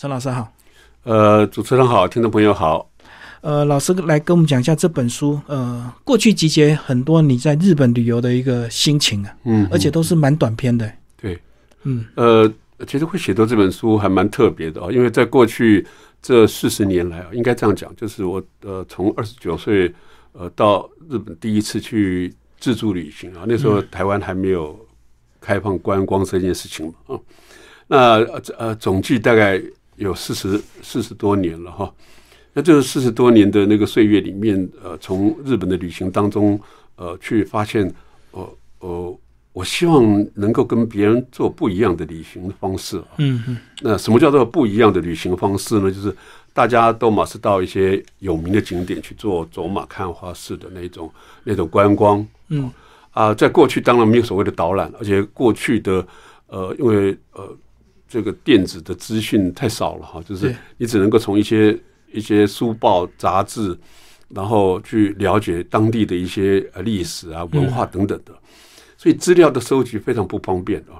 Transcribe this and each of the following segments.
陈老师好。呃，主持人好，听众朋友好。呃，老师来跟我们讲一下这本书。呃，过去集结很多你在日本旅游的一个心情啊，嗯，而且都是蛮短篇的。对，嗯，呃，其实会写到这本书还蛮特别的啊，因为在过去这四十年来啊，应该这样讲，就是我呃从二十九岁呃到日本第一次去自助旅行啊，那时候台湾还没有开放观光这件事情嘛啊，那呃总计大概有四十四十多年了哈。那这四十多年的那个岁月里面，呃，从日本的旅行当中，呃，去发现，呃呃，我希望能够跟别人做不一样的旅行方式。嗯嗯。那什么叫做不一样的旅行方式呢？就是大家都马是到一些有名的景点去做走马看花式的那种那种观光。嗯。啊，在过去当然没有所谓的导览，而且过去的呃，因为呃，这个电子的资讯太少了哈，就是你只能够从一些。一些书报杂志，然后去了解当地的一些呃历史啊、文化等等的，所以资料的收集非常不方便啊。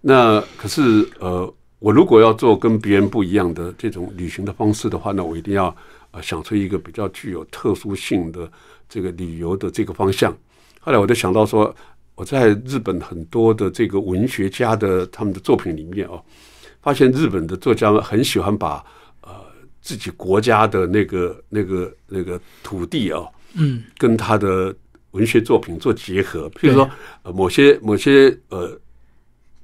那可是呃，我如果要做跟别人不一样的这种旅行的方式的话，那我一定要呃想出一个比较具有特殊性的这个旅游的这个方向。后来我就想到说，我在日本很多的这个文学家的他们的作品里面哦，发现日本的作家们很喜欢把呃。自己国家的那个、那个、那个土地啊，嗯，跟他的文学作品做结合。譬如说，呃，某些、某些，呃，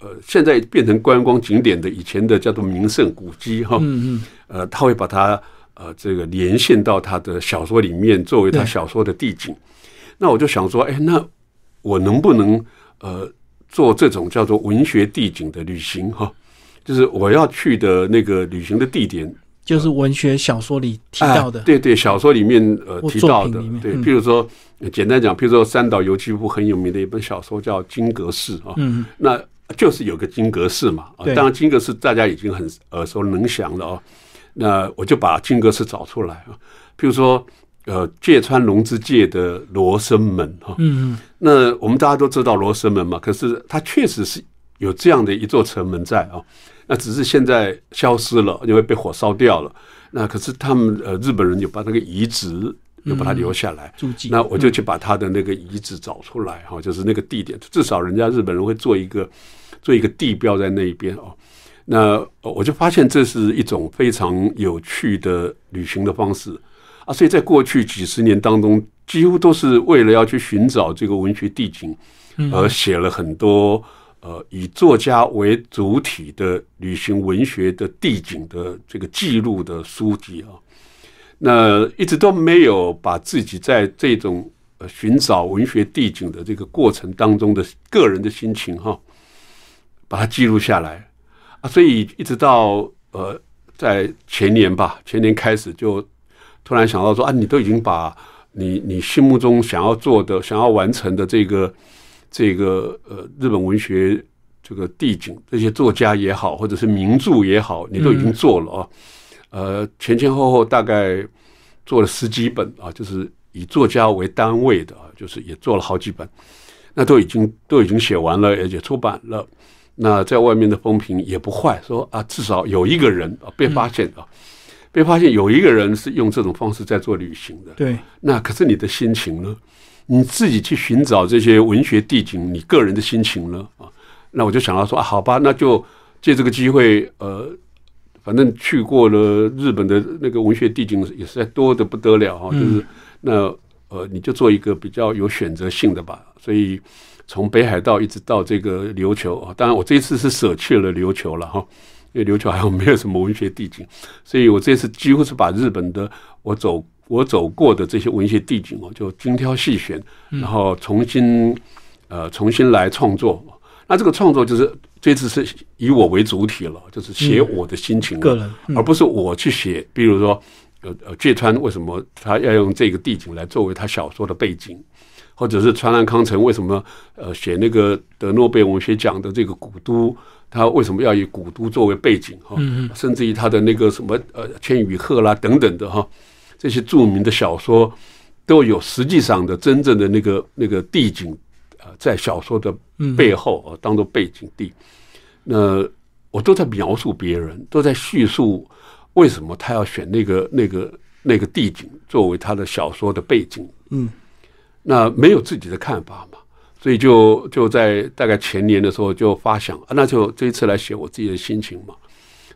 呃，现在变成观光景点的以前的叫做名胜古迹哈，嗯嗯，呃，他会把它呃这个连线到他的小说里面，作为他小说的地景。那我就想说，哎，那我能不能呃做这种叫做文学地景的旅行哈？就是我要去的那个旅行的地点。就是文学小说里提到的，对对，小说里面呃提到的，对，譬如说简单讲，譬如说三岛由纪夫很有名的一本小说叫《金阁寺》啊，嗯，那就是有个金阁寺嘛，啊，当然金阁寺大家已经很耳熟能详了哦，那我就把金阁寺找出来啊，譬如说呃芥川龙之介的罗生门哈，嗯嗯，那我们大家都知道罗生门嘛，可是它确实是有这样的一座城门在啊。那只是现在消失了，因为被火烧掉了。那可是他们呃日本人有把那个遗址有把它留下来。那我就去把他的那个遗址找出来哈，就是那个地点，至少人家日本人会做一个做一个地标在那一边哦。那我就发现这是一种非常有趣的旅行的方式啊。所以在过去几十年当中，几乎都是为了要去寻找这个文学地景而写了很多。呃，以作家为主体的旅行文学的地景的这个记录的书籍啊，那一直都没有把自己在这种呃寻找文学地景的这个过程当中的个人的心情哈，把它记录下来啊，所以一直到呃在前年吧，前年开始就突然想到说啊，你都已经把你你心目中想要做的、想要完成的这个。这个呃，日本文学这个地景，这些作家也好，或者是名著也好，你都已经做了啊。呃，前前后后大概做了十几本啊，就是以作家为单位的啊，就是也做了好几本。那都已经都已经写完了，而且出版了。那在外面的风评也不坏，说啊，至少有一个人啊被发现啊，被发现有一个人是用这种方式在做旅行的。对，那可是你的心情呢？你自己去寻找这些文学地景，你个人的心情呢？啊，那我就想到说啊，好吧，那就借这个机会，呃，反正去过了日本的那个文学地景也是多的不得了哈，就是那呃，你就做一个比较有选择性的吧。所以从北海道一直到这个琉球啊，当然我这一次是舍弃了琉球了哈，因为琉球好像没有什么文学地景，所以我这次几乎是把日本的我走。我走过的这些文学地景哦，就精挑细选，然后重新呃重新来创作。那这个创作就是这次是以我为主体了，就是写我的心情，个人，而不是我去写。比如说，呃呃，芥川为什么他要用这个地景来作为他小说的背景，或者是川南康成为什么呃写那个得诺贝尔文学奖的这个古都，他为什么要以古都作为背景哈？甚至于他的那个什么呃《千与鹤》啦等等的哈。这些著名的小说都有实际上的真正的那个那个地景啊，在小说的背后啊，当做背景地。那我都在描述别人，都在叙述为什么他要选那个那个那个地景作为他的小说的背景。嗯，那没有自己的看法嘛，所以就就在大概前年的时候就发想，啊那就这一次来写我自己的心情嘛，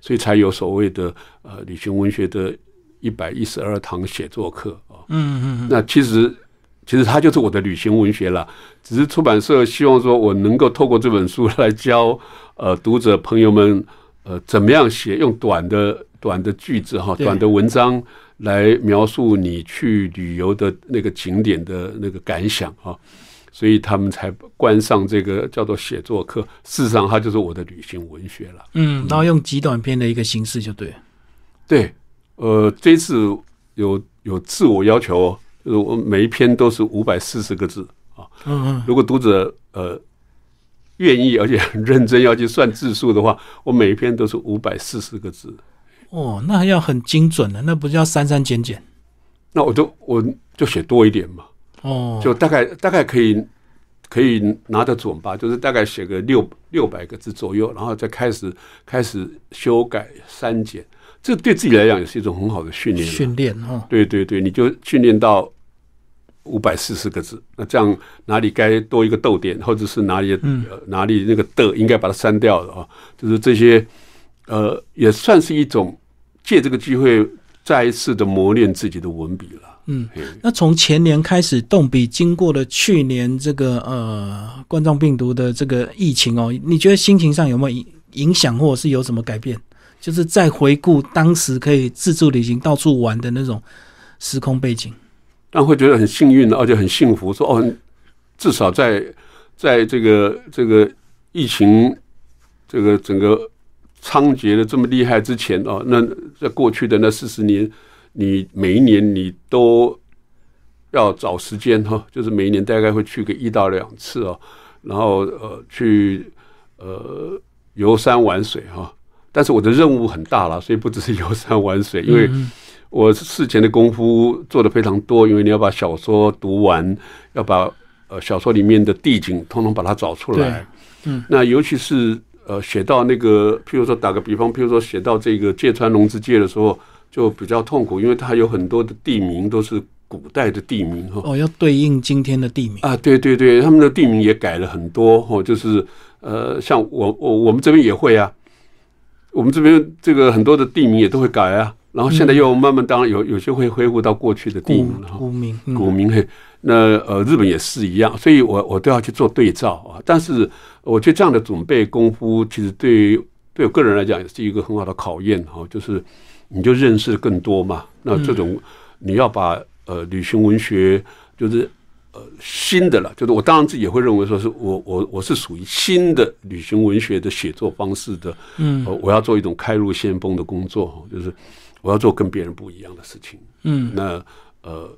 所以才有所谓的呃旅行文学的一百一十二堂写作课啊。嗯嗯嗯，那其实其实它就是我的旅行文学了，只是出版社希望说我能够透过这本书来教呃读者朋友们呃怎么样写，用短的短的句子哈，对短的文章来描述你去旅游的那个景点的那个感想啊。所以他们才关上这个叫做写作课。事实上，它就是我的旅行文学了。嗯，然后用极短篇的一个形式就对了。对，呃，这一次有有自我要求哦，就是我每一篇都是五百四十个字啊。嗯嗯，如果读者呃愿意而且很认真要去算字数的话，我每一篇都是五百四十个字。哦，那要很精准的，那不是要删删减减？那我就我就写多一点嘛，哦，就大概大概可以可以拿得准吧，就是大概写个六六百个字左右，然后再开始开始修改删减。这对自己来讲也是一种很好的训练啊。训练哦。对对对，你就训练到五百四十个字，那这样哪里该多一个逗点，或者是哪里、哪里那个的应该把它删掉的啊，就是这些呃，也算是一种借这个机会再一次的磨练自己的文笔了。嗯嘿，那从前年开始动笔，经过了去年这个呃冠状病毒的这个疫情哦，你觉得心情上有没有影影响，或者是有什么改变？就是在回顾当时可以自助旅行到处玩的那种时空背景。但会觉得很幸运，而且很幸福，说哦，至少在在这个这个疫情这个整个猖獗的这么厉害之前哦，那在过去的那四十年，你每一年你都要找时间哈、就是每一年大概会去个一到两次哦，然后呃去呃游山玩水哈、但是我的任务很大了，所以不只是游山玩水，因为嗯我事前的功夫做的非常多，因为你要把小说读完，要把呃小说里面的地景通通把它找出来。嗯，那尤其是呃写到那个，譬如说打个比方，譬如说写到这个芥川龙之介的时候，就比较痛苦，因为它有很多的地名都是古代的地名哈。哦，要对应今天的地名。啊，对对对，他们的地名也改了很多哦，就是呃，像我我我们这边也会啊，我们这边这个很多的地名也都会改啊，然后现在又慢慢当然有有些会恢复到过去的地名了哈。古名，嗯古名嘿，那呃日本也是一样，所以我我都要去做对照啊。但是我觉得这样的准备功夫，其实对对我个人来讲也是一个很好的考验哈，就是你就认识更多嘛。那这种你要把呃旅行文学就是呃新的了，就是我当然自己也会认为说是我我我是属于新的旅行文学的写作方式的，嗯。呃，我要做一种开路先锋的工作，就是我要做跟别人不一样的事情。嗯。那呃，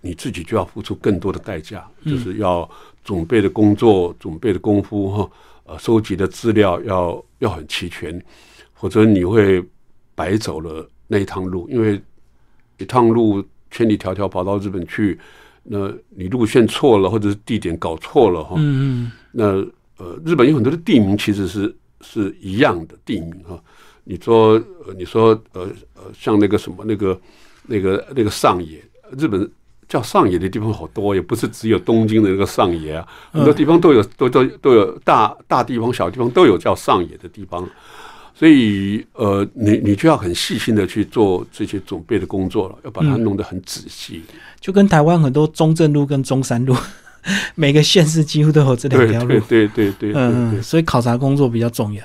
你自己就要付出更多的代价，就是要准备的工作、准备的功夫哈，呃，收集的资料要要很齐全，否则你会白走了那一趟路，因为一趟路千里迢迢跑到日本去，那你路线错了，或者是地点搞错了哈，嗯那呃，日本有很多的地名其实是是一样的地名哈。你说呃，你说呃呃，像那个什么那个那个那个上野，日本叫上野的地方好多，也不是只有东京的那个上野啊，很多地方都有都都都有大大地方、小地方都有叫上野的地方。所以，呃，你你就要很细心的去做这些准备的工作了，要把它弄得很仔细。嗯，就跟台湾很多中正路跟中山路，每个县市几乎都有这两对条路对。对对对对对嗯嗯，所以考察工作比较重要。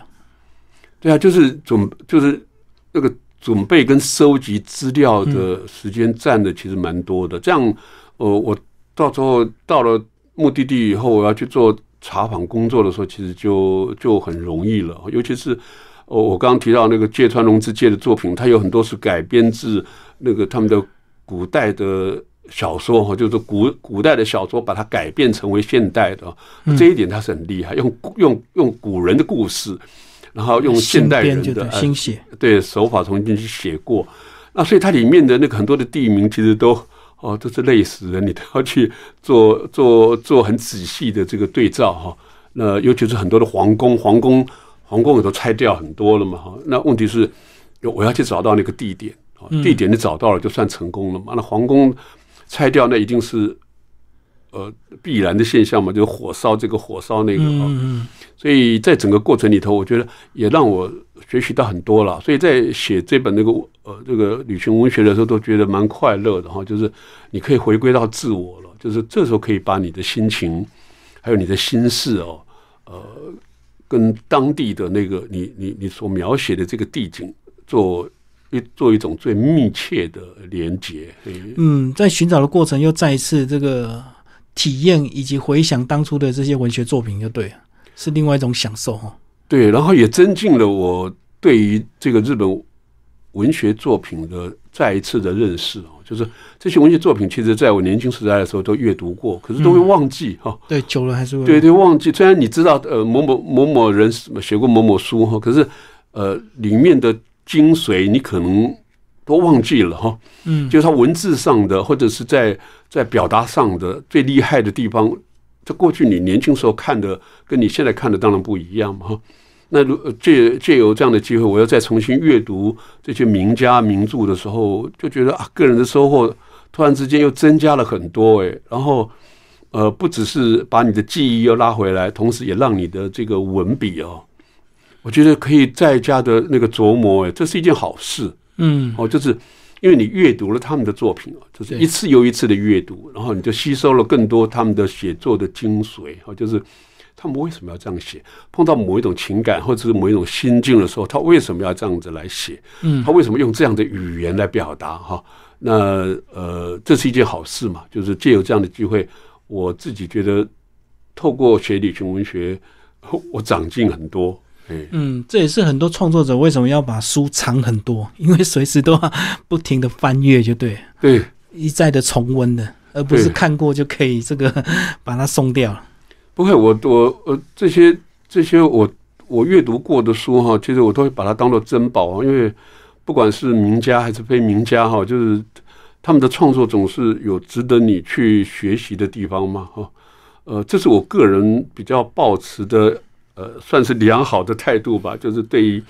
对啊，就是准就是那个准备跟收集资料的时间占的其实蛮多的。这样，呃，我到时候到了目的地以后，我要去做查访工作的时候，其实就就很容易了。尤其是呃，我刚刚提到那个芥川龙之介的作品，它有很多是改编自那个他们的古代的。小说哈，就是古古代的小说，把它改变成为现代的，这一点它是很厉害，用用用古人的故事，然后用现代人的新写，对手法重新去写过，那所以它里面的那个很多的地名其实都哦都是累死人，你都要去做做做很仔细的这个对照哈。那尤其是很多的皇宫，皇宫皇宫也都拆掉很多了嘛哈。那问题是，我要去找到那个地点，地点你找到了就算成功了嘛。那皇宫拆掉，那一定是呃必然的现象嘛，就是火烧这个火烧那个啊。所以在整个过程里头，我觉得也让我学习到很多了。所以在写这本那个呃这个旅行文学的时候，都觉得蛮快乐的哈。就是你可以回归到自我了，就是这时候可以把你的心情还有你的心事哦，呃。跟当地的那个你你你所描写的这个地景做一做一种最密切的连接，嗯，在寻找的过程又再一次这个体验以及回想当初的这些文学作品，就对了，是另外一种享受哈。对，然后也增进了我对于这个日本文学作品的再一次的认识哦。就是这些文学作品，其实在我年轻时代的时候都阅读过，可是都会忘记哈。对，久了还是会。对对，忘记。虽然你知道，呃，某某某某人写过某某书哈，可是呃，里面的精髓你可能都忘记了哈。嗯，就是他文字上的，或者是在在表达上的最厉害的地方，在过去你年轻时候看的，跟你现在看的当然不一样嘛哈。那如借借由这样的机会，我要再重新阅读这些名家名著的时候，就觉得啊，个人的收获突然之间又增加了很多诶。然后，呃，不只是把你的记忆又拉回来，同时也让你的这个文笔哦，我觉得可以再加的那个琢磨诶，这是一件好事。嗯，哦，就是因为你阅读了他们的作品哦，就是一次又一次的阅读，然后你就吸收了更多他们的写作的精髓哦，就是。他们为什么要这样写？碰到某一种情感或者是某一种心境的时候，他为什么要这样子来写？嗯，他为什么用这样的语言来表达？哈，那呃，这是一件好事嘛？就是借由这样的机会，我自己觉得透过写旅行文学，我长进很多。嗯，这也是很多创作者为什么要把书藏很多，因为随时都要不停的翻阅，就对，对，一再的重温的，而不是看过就可以这个 把它送掉了。不会，我我呃这些这些我我阅读过的书哈，其实我都会把它当做珍宝啊，因为不管是名家还是非名家哈，就是他们的创作总是有值得你去学习的地方嘛哈。呃，这是我个人比较抱持的呃，算是良好的态度吧，就是对于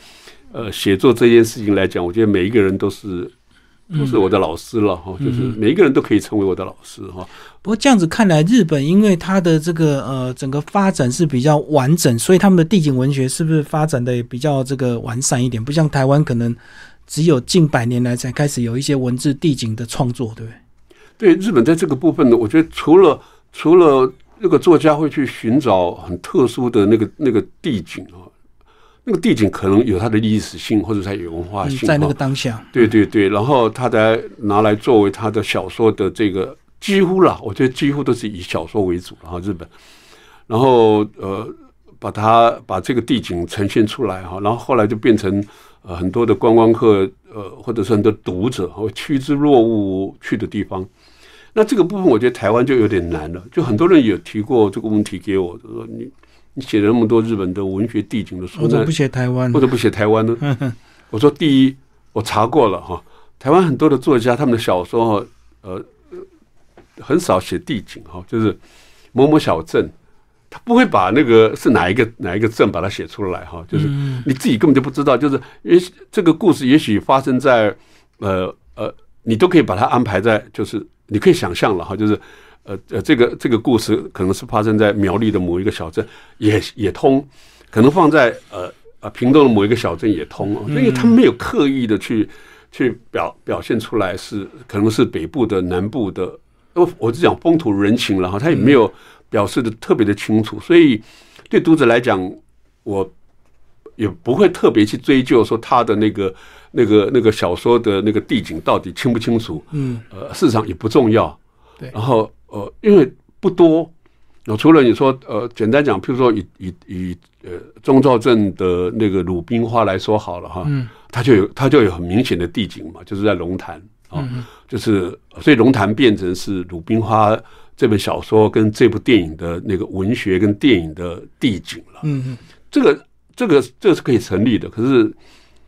呃写作这件事情来讲，我觉得每一个人都是。都是我的老师了哈，就是每一个人都可以成为我的老师哈。不过这样子看来，日本因为它的这个呃整个发展是比较完整，所以他们的地景文学是不是发展的也比较这个完善一点？不像台湾可能只有近百年来才开始有一些文字地景的创作，对不对？对，日本在这个部分呢，我觉得除了除了那个作家会去寻找很特殊的那个那个地景啊。那个地景可能有它的历史性，或者它有文化性，在那个当下，对对对，然后他才拿来作为他的小说的这个几乎啦，我觉得几乎都是以小说为主，然后日本，然后呃，把它把这个地景呈现出来哈，然后后来就变成呃很多的观光客呃或者是很多读者会趋之若鹜去的地方。那这个部分我觉得台湾就有点难了，就很多人有提过这个问题给我，就说你。你写了那么多日本的文学地景的书，或者不写台湾，或者不写台湾呢？我说，第一，我查过了哈，台湾很多的作家，他们的小说哈，呃，很少写地景哈，就是某某小镇，他不会把那个是哪一个哪一个镇把它写出来哈，就是你自己根本就不知道，就是也许这个故事也许发生在呃呃，你都可以把它安排在，就是你可以想象了哈，就是。呃呃，这个这个故事可能是发生在苗栗的某一个小镇，也也通，可能放在呃呃屏东的某一个小镇也通，因为他没有刻意的去去表表现出来是可能是北部的南部的，我我只讲风土人情了哈，他也没有表示的特别的清楚，所以对读者来讲，我也不会特别去追究说他的那个那个那个小说的那个地景到底清不清楚，嗯，呃，事实上也不重要，对，然后。呃，因为不多，那除了你说，呃，简单讲，譬如说以以以呃中兆镇的那个鲁冰花来说好了哈，嗯，它就有它就有很明显的地景嘛，就是在龙潭啊，就是所以龙潭变成是鲁冰花这本小说跟这部电影的那个文学跟电影的地景了，嗯嗯，这个这个这个是可以成立的，可是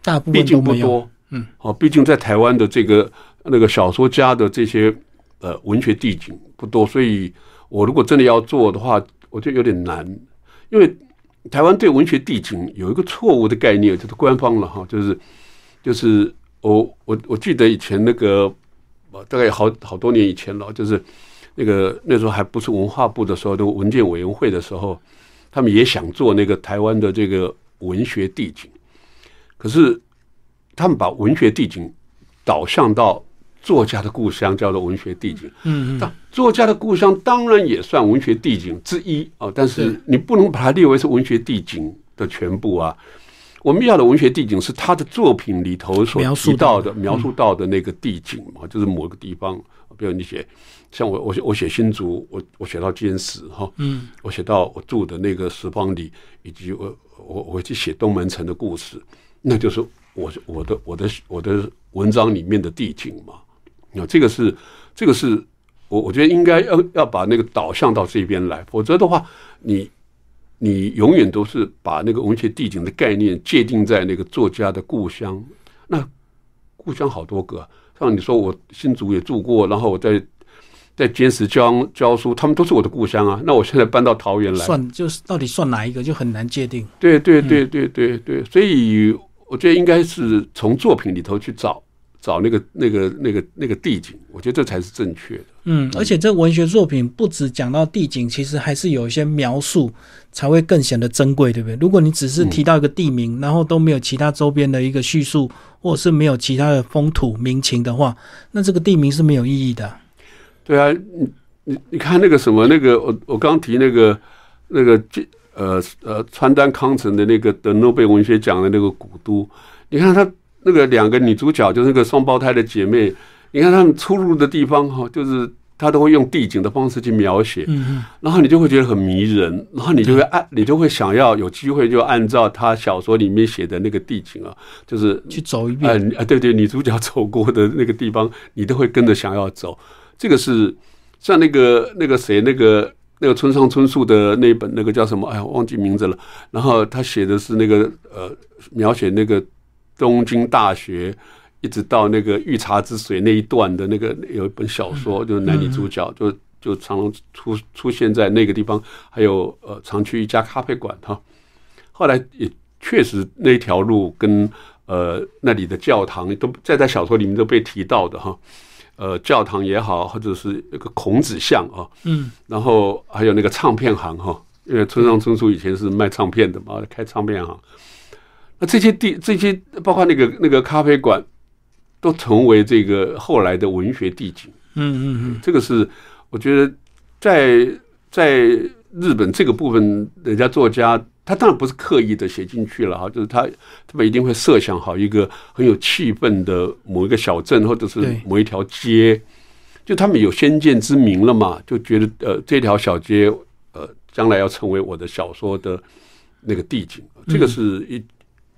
大部分毕竟不多，嗯，哦，毕竟在台湾的这个那个小说家的这些。呃，文学地景不多，所以我如果真的要做的话，我觉得有点难，因为台湾对文学地景有一个错误的概念，就是官方了哈，就是就是我我我记得以前那个大概好好多年以前了，就是那个那时候还不是文化部的时候，的文件委员会的时候，他们也想做那个台湾的这个文学地景，可是他们把文学地景导向到。作家的故乡叫做文学地景，嗯嗯，作家的故乡当然也算文学地景之一啊，但是你不能把它列为是文学地景的全部啊。我们要的文学地景是他的作品里头所提到的、描述到的那个地景嘛，就是某个地方。比如你写，像我我我写新竹，我我写到坚石哈，嗯，我写到我住的那个石坊里，以及我我我去写东门城的故事，那就是我我的我的我的文章里面的地景嘛。那这个是，这个是我我觉得应该要要把那个导向到这边来，否则的话，你你永远都是把那个文学地景的概念界定在那个作家的故乡。那故乡好多个，像你说我新竹也住过，然后我在在坚持教教书，他们都是我的故乡啊。那我现在搬到桃园来，算就是到底算哪一个就很难界定。对对对对对对，所以我觉得应该是从作品里头去找。找那个那个那个那个地景，我觉得这才是正确的。嗯，而且这文学作品不只讲到地景，其实还是有一些描述，才会更显得珍贵，对不对？如果你只是提到一个地名，然后都没有其他周边的一个叙述，或者是没有其他的风土民情的话，那这个地名是没有意义的。对啊，你你你看那个什么那个我我刚提那个那个呃呃川端康成的那个得诺贝尔文学奖的那个古都，你看他。那个两个女主角就是那个双胞胎的姐妹，你看她们出入的地方哈，就是她都会用地景的方式去描写，嗯然后你就会觉得很迷人，然后你就会按，你就会想要有机会就按照她小说里面写的那个地景啊，就是去走一遍，啊对对，女主角走过的那个地方，你都会跟着想要走。这个是像那个那个谁，那个那个村上春树的那本那个叫什么？哎呀，忘记名字了。然后他写的是那个呃，描写那个。东京大学一直到那个御茶之水那一段的那个有一本小说，就是男女主角就就常常出出现在那个地方，还有呃常去一家咖啡馆哈。后来也确实那条路跟呃那里的教堂都在在小说里面都被提到的哈。呃，教堂也好，或者是一个孔子像啊，嗯，然后还有那个唱片行哈，因为村上春树以前是卖唱片的嘛，开唱片行。那这些地，这些包括那个那个咖啡馆，都成为这个后来的文学地景。嗯嗯嗯，这个是我觉得在在日本这个部分，人家作家他当然不是刻意的写进去了哈，就是他他们一定会设想好一个很有气氛的某一个小镇或者是某一条街，就他们有先见之明了嘛，就觉得呃这条小街呃将来要成为我的小说的那个地景，这个是一。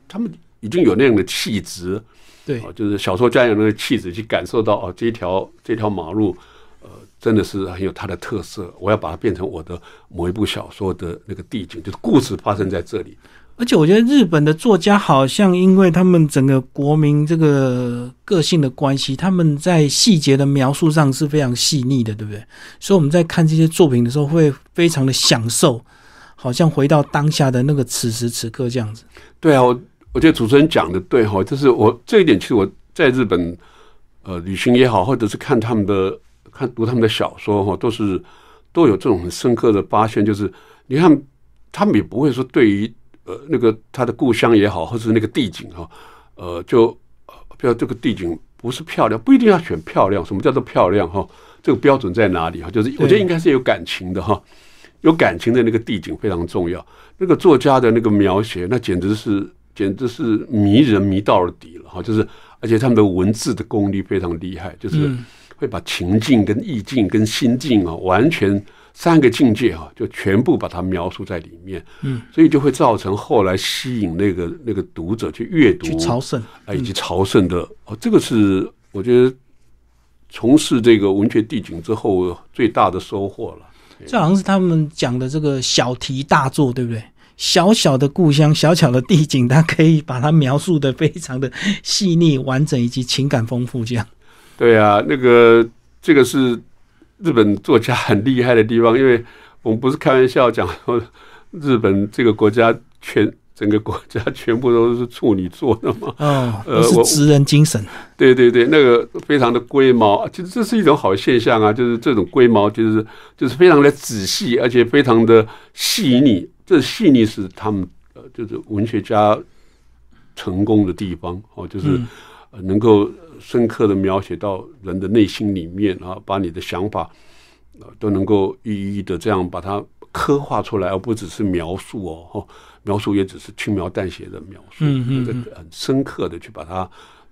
他们已经有那样的气质，对，就是小说家有那个气质，去感受到哦，这条这条马路，呃，真的是很有它的特色。我要把它变成我的某一部小说的那个地景，就是故事发生在这里。而且我觉得日本的作家好像因为他们整个国民这个个性的关系，他们在细节的描述上是非常细腻的，对不对？所以我们在看这些作品的时候，会非常的享受，好像回到当下的那个此时此刻这样子。对啊，我。我觉得主持人讲的对哈，就是我这一点，其实我在日本呃旅行也好，或者是看他们的看读他们的小说哈，都是都有这种很深刻的发现。就是你看，他们也不会说对于呃那个他的故乡也好，或者是那个地景哈，呃，就比如这个地景不是漂亮，不一定要选漂亮。什么叫做漂亮哈？这个标准在哪里哈？就是我觉得应该是有感情的哈，有感情的那个地景非常重要。那个作家的那个描写，那简直是。简直是迷人迷到了底了哈，就是而且他们的文字的功力非常厉害，就是会把情境跟意境跟心境啊，完全三个境界啊，就全部把它描述在里面。嗯，所以就会造成后来吸引那个那个读者去阅读、去朝圣啊，以及朝圣的哦，这个是我觉得从事这个文学地景之后最大的收获了。这好像是他们讲的这个小题大做，对不对？小小的故乡，小小的地景，他可以把它描述的非常的细腻、完整以及情感丰富。这样，对啊，那个这个是日本作家很厉害的地方，因为我们不是开玩笑讲说，日本这个国家全整个国家全部都是处女座的嘛，哦，是职人精神。对对对，那个非常的龟毛，其实这是一种好现象啊，就是这种龟毛，就是就是非常的仔细，而且非常的细腻。这细腻是他们呃，就是文学家成功的地方哦，就是嗯。呃能够深刻的描写到人的内心里面啊，把你的想法呃都能够一一的这样把它刻画出来，而不只是描述哦，哈，描述也只是轻描淡写的描述，嗯嗯嗯。很深刻的去把它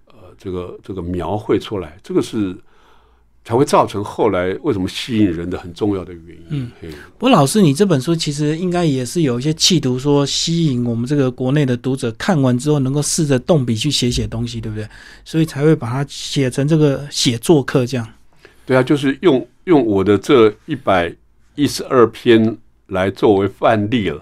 呃这个这个描绘出来，这个是才会造成后来为什么吸引人的很重要的原因。嗯，不过老师，你这本书其实应该也是有一些企图，说吸引我们这个国内的读者看完之后，能够试着动笔去写写东西，对不对？所以才会把它写成这个写作课这样。对啊，就是用用我的这一百一十二篇来作为范例了。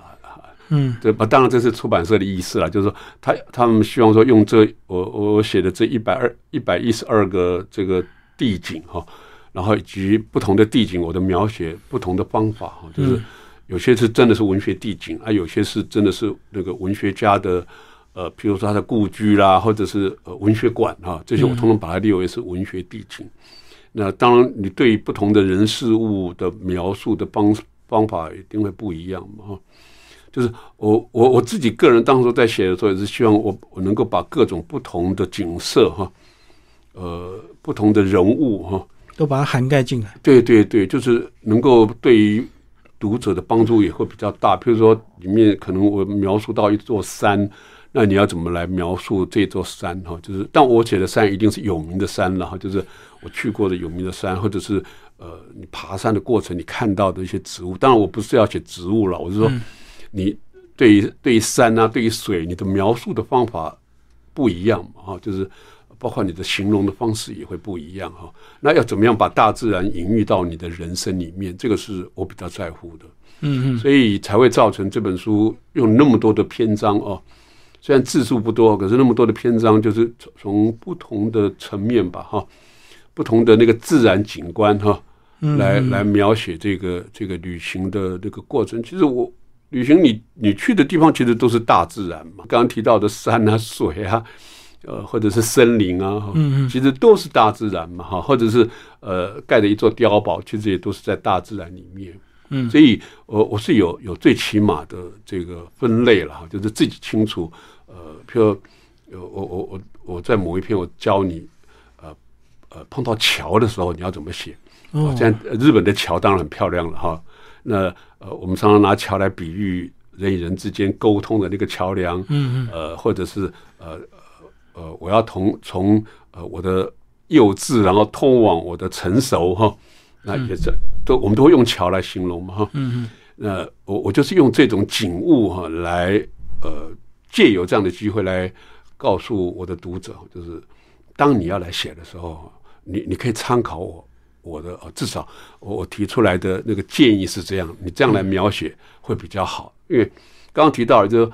嗯这不，当然这是出版社的意思了，就是说他他们希望说用这我我我写的这一百二一百一十二个这个地景哈，然后以及不同的地景，我的描写不同的方法哈，就是嗯有些是真的是文学地景啊，有些是真的是那个文学家的呃，譬如说他的故居啦，或者是呃文学馆哈，这些我通通把它列为是文学地景。那当然，你对于不同的人事物的描述的方方法一定会不一样嘛哈。就是我我我自己个人当时在写的时候，也是希望我我能够把各种不同的景色哈，呃，不同的人物哈，都把它涵盖进来。对对对，就是能够对于读者的帮助也会比较大。譬如说，里面可能我描述到一座山，那你要怎么来描述这座山哈？就是，但我写的山一定是有名的山了哈，就是我去过的有名的山，或者是呃，你爬山的过程你看到的一些植物。当然，我不是要写植物了，我是说，你对于对于山啊，对于水，你的描述的方法不一样嘛哈，就是。包括你的形容的方式也会不一样哈。那要怎么样把大自然隐喻到你的人生里面？这个是我比较在乎的，嗯嗯所以才会造成这本书用那么多的篇章哦。虽然字数不多，可是那么多的篇章，就是从从不同的层面吧哈，不同的那个自然景观哈，嗯，来嗯来描写这个这个旅行的这个过程。其实我旅行你你去的地方其实都是大自然嘛，刚刚提到的山啊、水啊，呃，或者是森林啊，嗯嗯其实都是大自然嘛，哈，或者是呃盖的一座碉堡，其实也都是在大自然里面。嗯所以我我是有有最起码的这个分类了哈，就是自己清楚，呃，譬如呃我我我我在某一篇我教你，呃呃碰到桥的时候你要怎么写。哦，现在呃日本的桥当然很漂亮了哈。那呃，我们常常拿桥来比喻人与人之间沟通的那个桥梁，嗯嗯呃，或者是呃呃，我要从从呃我的幼稚，然后通往我的成熟哈，那也是都我们都会用桥来形容嘛哈。嗯那我我就是用这种景物哈来呃借由这样的机会来告诉我的读者，就是当你要来写的时候，你你可以参考我我的呃至少我我提出来的那个建议是这样，你这样来描写会比较好，因为刚刚提到了就是。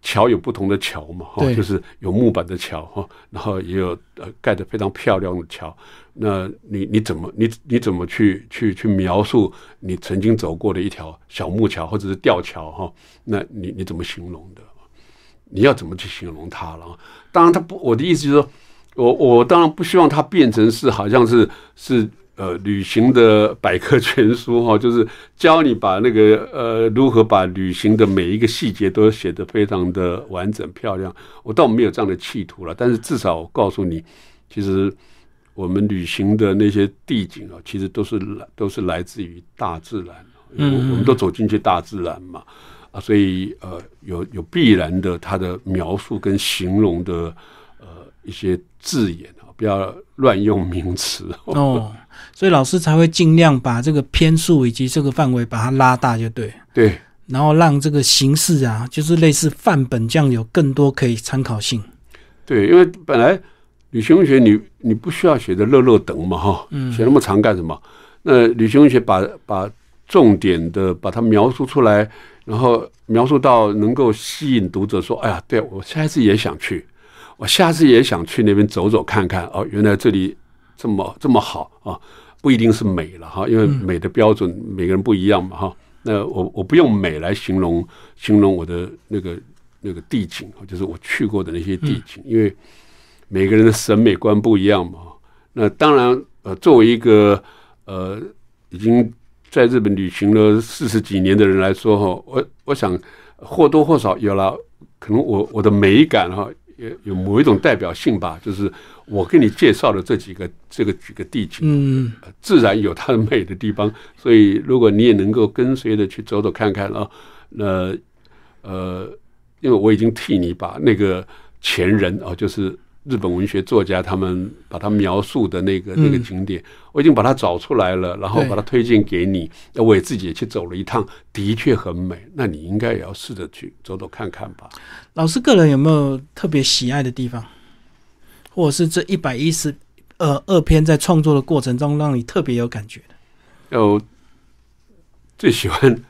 桥有不同的桥嘛，哈，对就是有木板的桥哈，然后也有呃盖得非常漂亮的桥。那你你怎么你你怎么去去去描述你曾经走过的一条小木桥或者是吊桥哈？那你你怎么形容的？你要怎么去形容它了？当然，它不，我的意思就是说，我我当然不希望它变成是好像是是呃旅行的百科全书 哈，就是教你把那个呃如何把旅行的每一个细节都写得非常的完整漂亮。我倒没有这样的企图了，但是至少我告诉你，其实我们旅行的那些地景啊，其实都是来都是来自于大自然。嗯我我们都走进去大自然嘛，啊，所以呃，有有必然的它的描述跟形容的呃一些字眼啊，不要乱用名词。哦，所以老师才会尽量把这个篇数以及这个范围把它拉大，就对。对然后让这个形式啊，就是类似范本这样，有更多可以参考性。对，因为本来旅行文学你你不需要写的乐乐等嘛哈，嗯写那么长干什么？那旅行文学把把重点的把它描述出来，然后描述到能够吸引读者说，哎呀，对我下一次也想去，我下次也想去那边走走看看。哦，原来这里这么这么好啊，不一定是美了哈，因为美的标准每个人不一样嘛哈。那我我不用美来形容形容我的那个那个地景，就是我去过的那些地景，因为每个人的审美观不一样嘛。那当然，呃，作为一个呃已经在日本旅行了四十几年的人来说，哈，我我想或多或少有了，可能我我的美感哈，有有某一种代表性吧，就是我给你介绍的这几个这个几个地景，嗯，自然有它的美的地方。所以，如果你也能够跟随着去走走看看啊，那呃，因为我已经替你把那个前人啊，就是日本文学作家他们把它描述的那个那个景点，我已经把它找出来了，然后把它推荐给你。那我也自己也去走了一趟，的确很美。那你应该也要试着去走走看看吧。老师个人有没有特别喜爱的地方，或者是这一百一十呃二篇在创作的过程中让你特别有感觉的？有最喜欢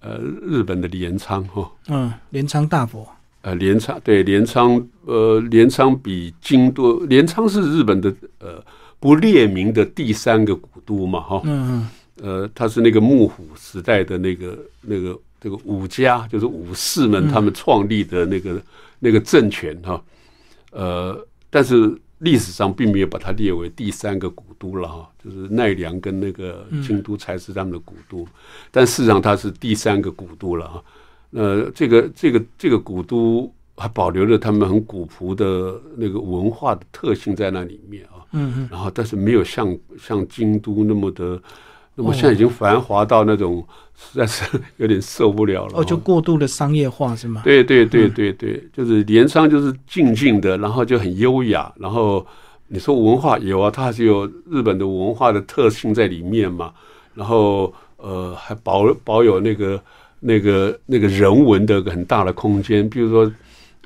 呃日本的镰仓哈，嗯，镰仓大佛，呃镰仓对镰仓呃镰仓比京都镰仓是日本的呃不列名的第三个古都嘛哈，嗯呃它是那个幕府时代的那个那个这个武家就是武士们他们创立的那个那个政权哈，呃但是历史上并没有把它列为第三个古都了哈，就是奈良跟那个京都才是他们的古都，但事实上它是第三个古都了哈。呃，这个这个这个古都还保留着他们很古朴的那个文化的特性在那里面啊。嗯嗯，然后，但是没有像像京都那么的，那么现在已经繁华到那种实在是有点受不了了。哦，就过度的商业化是吗？对对对对对，就是镰仓就是静静的，然后就很优雅，然后你说文化有啊，它还是有日本的文化的特性在里面嘛，然后呃还保保有那个那个那个人文的很大的空间，比如说。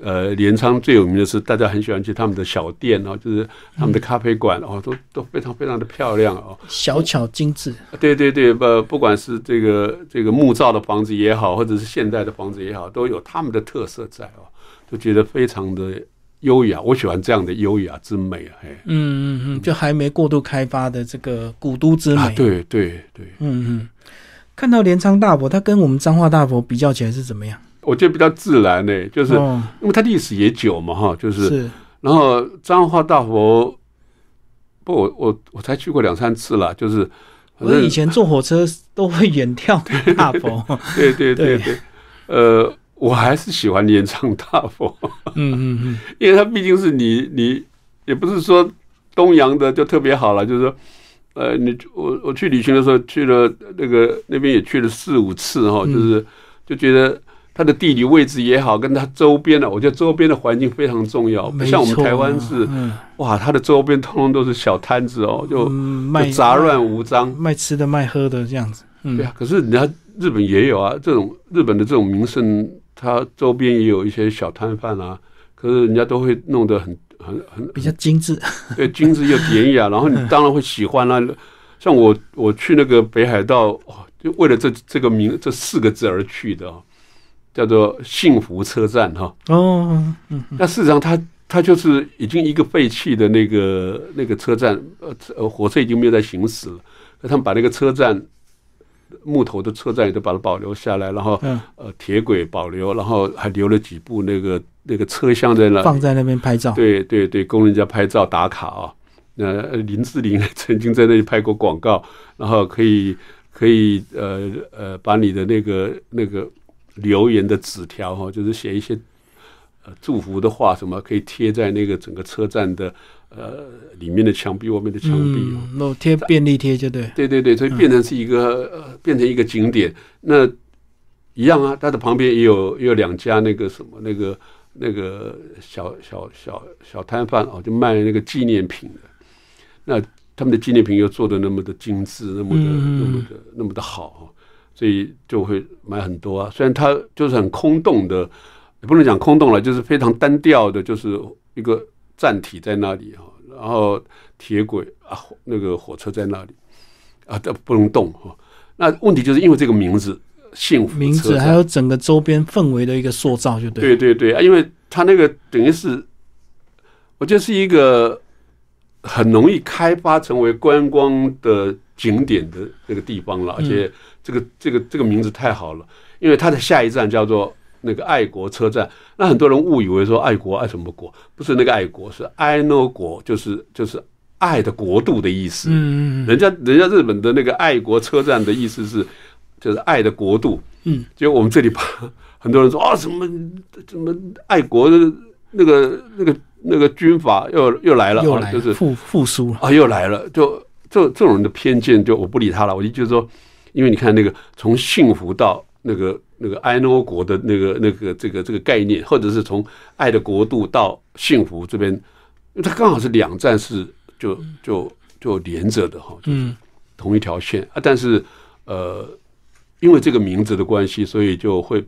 呃，镰仓最有名的是，大家很喜欢去他们的小店哦，就是他们的咖啡馆哦，都都非常非常的漂亮哦，小巧精致。对对对，不不管是这个这个木造的房子也好，或者是现代的房子也好，都有他们的特色在哦，都觉得非常的优雅。我喜欢这样的优雅之美啊，嘿，嗯嗯嗯，就还没过度开发的这个古都之美。啊，对对对，嗯嗯，看到镰仓大佛，它跟我们彰化大佛比较起来是怎么样？我觉得比较自然呢、就是哦因为它历史也久嘛，哈，就是是然后彰化大佛，不，我我我才去过两三次了，就是我以前坐火车都会远眺大佛。对对对对对，呃，我还是喜欢镰仓大佛，嗯嗯嗯，因为它毕竟是你你也不是说东洋的就特别好了，就是说。呃，你我我去旅行的时候去了那个那边也去了四五次哈，嗯就是就觉得它的地理位置也好，跟它周边的，我觉得周边的环境非常重要。不像我们台湾是嗯哇，它的周边通通都是小摊子哦，就嗯卖杂乱无章。卖吃的卖喝的这样子。嗯，对啊，可是人家日本也有啊，这种日本的这种名胜，它周边也有一些小摊贩啊，可是人家都会弄得很很很比较精致。对，精致又典雅，然后你当然会喜欢啦、像我我去那个北海道，哦，就为了这这个名这四个字而去的、哦，叫做幸福车站哈、哦，嗯那事实上它，它就是已经一个废弃的那个那个车站，呃呃，火车已经没有在行驶了，那他们把那个车站木头的车站也都把它保留下来，然后嗯，呃铁轨保留，然后还留了几部那个那个车厢在那放在那边拍照。对对对，供人家拍照打卡啊。那呃林志玲 曾经在那里拍过广告，然后可以可以呃呃把你的那个那个留言的纸条哈，就是写一些呃祝福的话什么，可以贴在那个整个车站的呃里面的墙壁、外面的墙壁哦。嗯，那贴便利贴就对。对对对，所以变成是一个、呃，变成一个景点。那一样啊，它的旁边也有也有两家那个什么那个那个小小小小摊贩哦，就卖那个纪念品的。那他们的纪念品又做的那么的精致，那么的、嗯那么的那么的好哦，所以就会买很多啊。虽然它就是很空洞的，也不能讲空洞了，就是非常单调的，就是一个站体在那里哈，然后铁轨啊，火那个火车在那里啊，都不能动哈。那问题就是因为这个名字“幸福名字还有整个周边氛围的一个塑造，就对。对对对啊，因为它那个等于是，我觉得是一个很容易开发成为观光的景点的那个地方了，而且这个这个这个名字太好了，因为它的下一站叫做那个爱国车站。那很多人误以为说爱国爱什么国？不是那个爱国，是爱诺国，就是就是爱的国度的意思。嗯嗯人家人家日本的那个爱国车站的意思是就是爱的国度。嗯，结果我们这里把 很多人说啊什么什么爱国的那个那个那个军阀又又来了，又来啊就是复复苏了。啊，又来了，就这这种人的偏见，就我不理他了。我就就是说，因为你看那个从幸福到那个那个爱诺国的那个那个这个这个概念，或者是从爱的国度到幸福这边，因为它刚好是两站是就就就连着的哈，嗯同一条线啊。但是呃，因为这个名字的关系，所以就会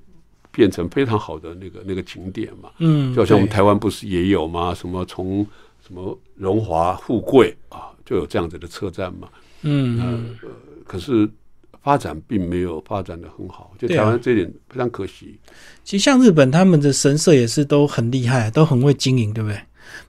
变成非常好的那个那个景点嘛。嗯，就好像我们台湾不是也有吗？什么从什么荣华富贵啊，就有这样子的车站嘛。嗯呃可是发展并没有发展的很好，就台湾这一点非常可惜。其实像日本他们的神社也是都很厉害，都很会经营，对不对？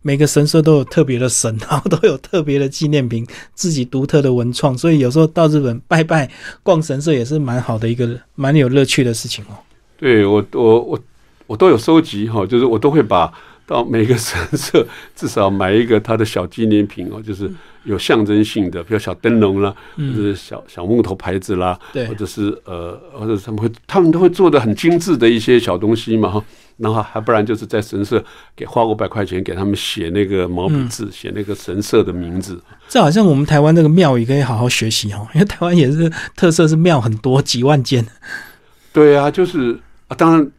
每个神社都有特别的神，然后都有特别的纪念品，自己独特的文创，所以有时候到日本拜拜、逛神社也是蛮好的一个蛮有乐趣的事情哦。对我我我我都有收集哈，就是我都会把到每个神社至少买一个它的小纪念品哦，就是有象征性的，比如小灯笼啦，或者是小小木头牌子啦，对或者是呃，或者是他们会他们都会做的很精致的一些小东西嘛哈。然后还不然就是在神社给花五百块钱给他们写那个毛笔字，写那个神社的名字。这好像我们台湾这个庙也可以好好学习哦，因为台湾也是特色是庙很多，几万间。对啊，就是啊，当然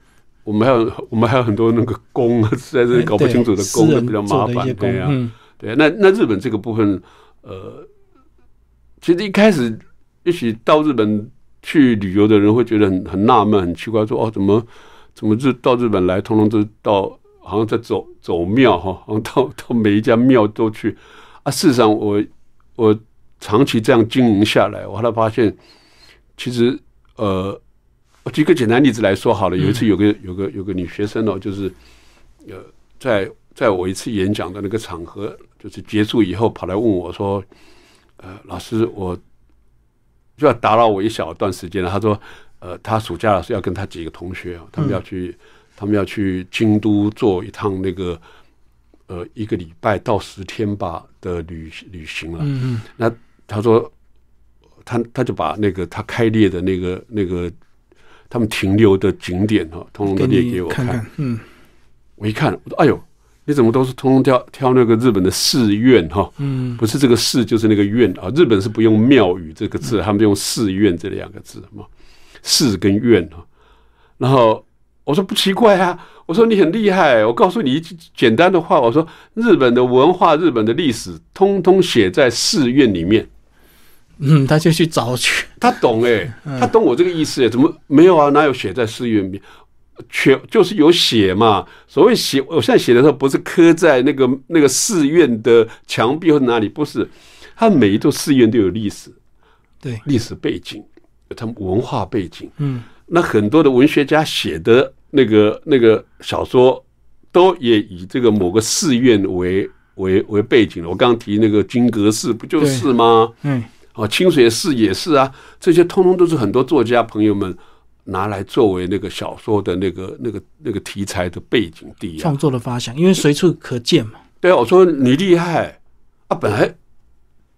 我们还有我们还有很多那个宫，实在是搞不清楚的宫，比较麻烦对啊，嗯对啊，那那日本这个部分，呃，其实一开始一起到日本去旅游的人会觉得很很纳闷、很奇怪，说哦，怎么怎么日到日本来，通通都到好像在走走庙哈，好像到到每一家庙都去啊。事实上我，我长期这样经营下来，我后来发现，其实呃，我举个简单例子来说好了。有一次有个有个有个女学生哦，就是呃，在在我一次演讲的那个场合，就是结束以后跑来问我说：“呃，老师，我就要打扰我一小段时间了。”他说：“呃，他暑假的时候要跟他几个同学啊，他们要去，他们要去京都做一趟那个呃一个礼拜到十天吧的旅旅行了。嗯嗯那他说，他他就把那个他开列的那个那个他们停留的景点哈，通通给都列给我看看，嗯我一看，我说：“哎呦，你怎么都是通通挑挑那个日本的寺院哈？嗯不是这个寺就是那个院啊。日本是不用庙宇这个字，他们用寺院这两个字嘛，寺跟院哦。然后我说不奇怪啊，我说你很厉害，我告诉你一句简单的话，我说日本的文化、日本的历史，通通写在寺院里面。嗯，他就去找去，他懂哎、他懂我这个意思哎、怎么没有啊？哪有写在寺院里面？全就是有写嘛。所谓写，我现在写的时候不是刻在那个那个寺院的墙壁或哪里，不是。它每一座寺院都有历史，对，历史背景，他们文化背景。嗯那很多的文学家写的那个那个小说，都也以这个某个寺院为为为背景了。我刚刚提那个金阁寺，不就是吗？嗯哦，清水寺也是啊，这些通通都是很多作家朋友们拿来作为那个小说的那个那个那个题材的背景地啊创。作的发想，因为随处可见嘛。对啊，我说你厉害啊，本来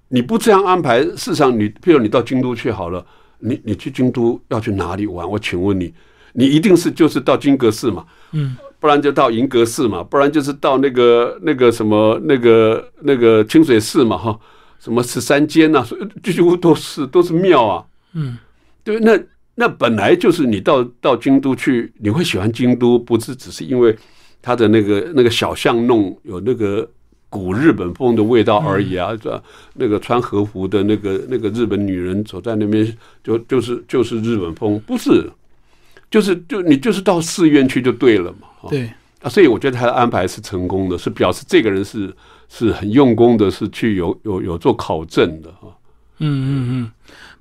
你不这样安排，事实上你，譬如你到京都去好了，你你去京都要去哪里玩？我请问你，你一定是就是到金阁寺嘛，嗯，不然就到银阁寺嘛，不然就是到那个那个什么那个那个清水寺嘛，哈，什么十三间呐、所以几乎都是都是庙啊，嗯，对，那那本来就是你到到京都去，你会喜欢京都，不是只是因为它的那个那个小巷弄有那个古日本风的味道而已啊，这、那个穿和服的那个那个日本女人走在那边，就就是就是日本风，不是，就是就你就是到寺院去就对了嘛，哦对，啊，所以我觉得他的安排是成功的，是表示这个人是是很用功的，是去有有有做考证的哈。嗯嗯嗯，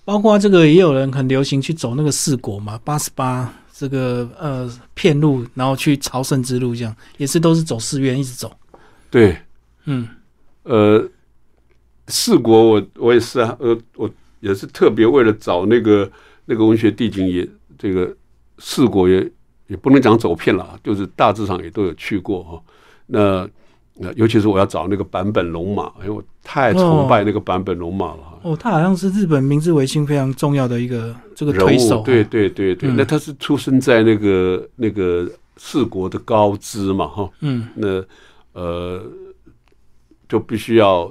包括这个也有人很流行去走那个四国嘛，八十八这个呃片路，然后去朝圣之路，这样也是都是走寺院一直走。对，嗯呃，四国我我也是啊，呃，我也是特别为了找那个那个文学地景，也这个四国也也不能讲走遍了，就是大致上也都有去过哈。那那尤其是我要找那个坂本龙马，因为我太崇拜那个坂本龙马了哈。哦，他好像是日本明治维新非常重要的一个这个人推手，物，对对对对，嗯那他是出生在那个那个四国的高知嘛哈。嗯那呃，就必须要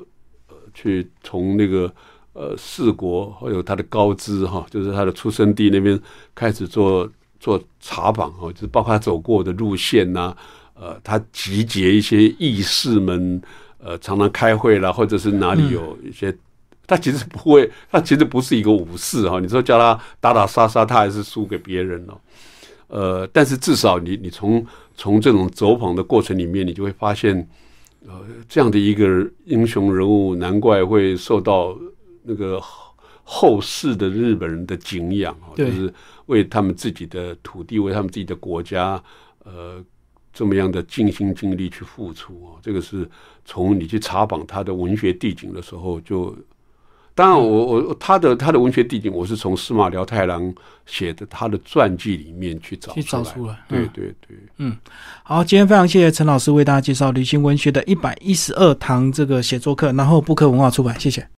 呃去从那个呃四国还有他的高知哈，就是他的出生地那边开始做做查访哈，就是包括他走过的路线呐、呃，他集结一些义士们，呃，常常开会啦，或者是哪里有一些。他其实不会，他其实不是一个武士哈。你说叫他打打杀杀，他还是输给别人了。呃，但是至少你你从从这种走访的过程里面，你就会发现，呃，这样的一个英雄人物，难怪会受到那个后后世的日本人的敬仰啊，就是为他们自己的土地，为他们自己的国家，呃，这么样的尽心尽力去付出啊。这个是从你去查访他的文学地景的时候就。当然我，我他的他的文学地景，我是从司马辽太郎写的他的传记里面去找去找出来对对对嗯。好，今天非常谢谢陈老师为大家介绍旅行文学的一百一十二堂这个写作课，然后布克文化出版，谢谢。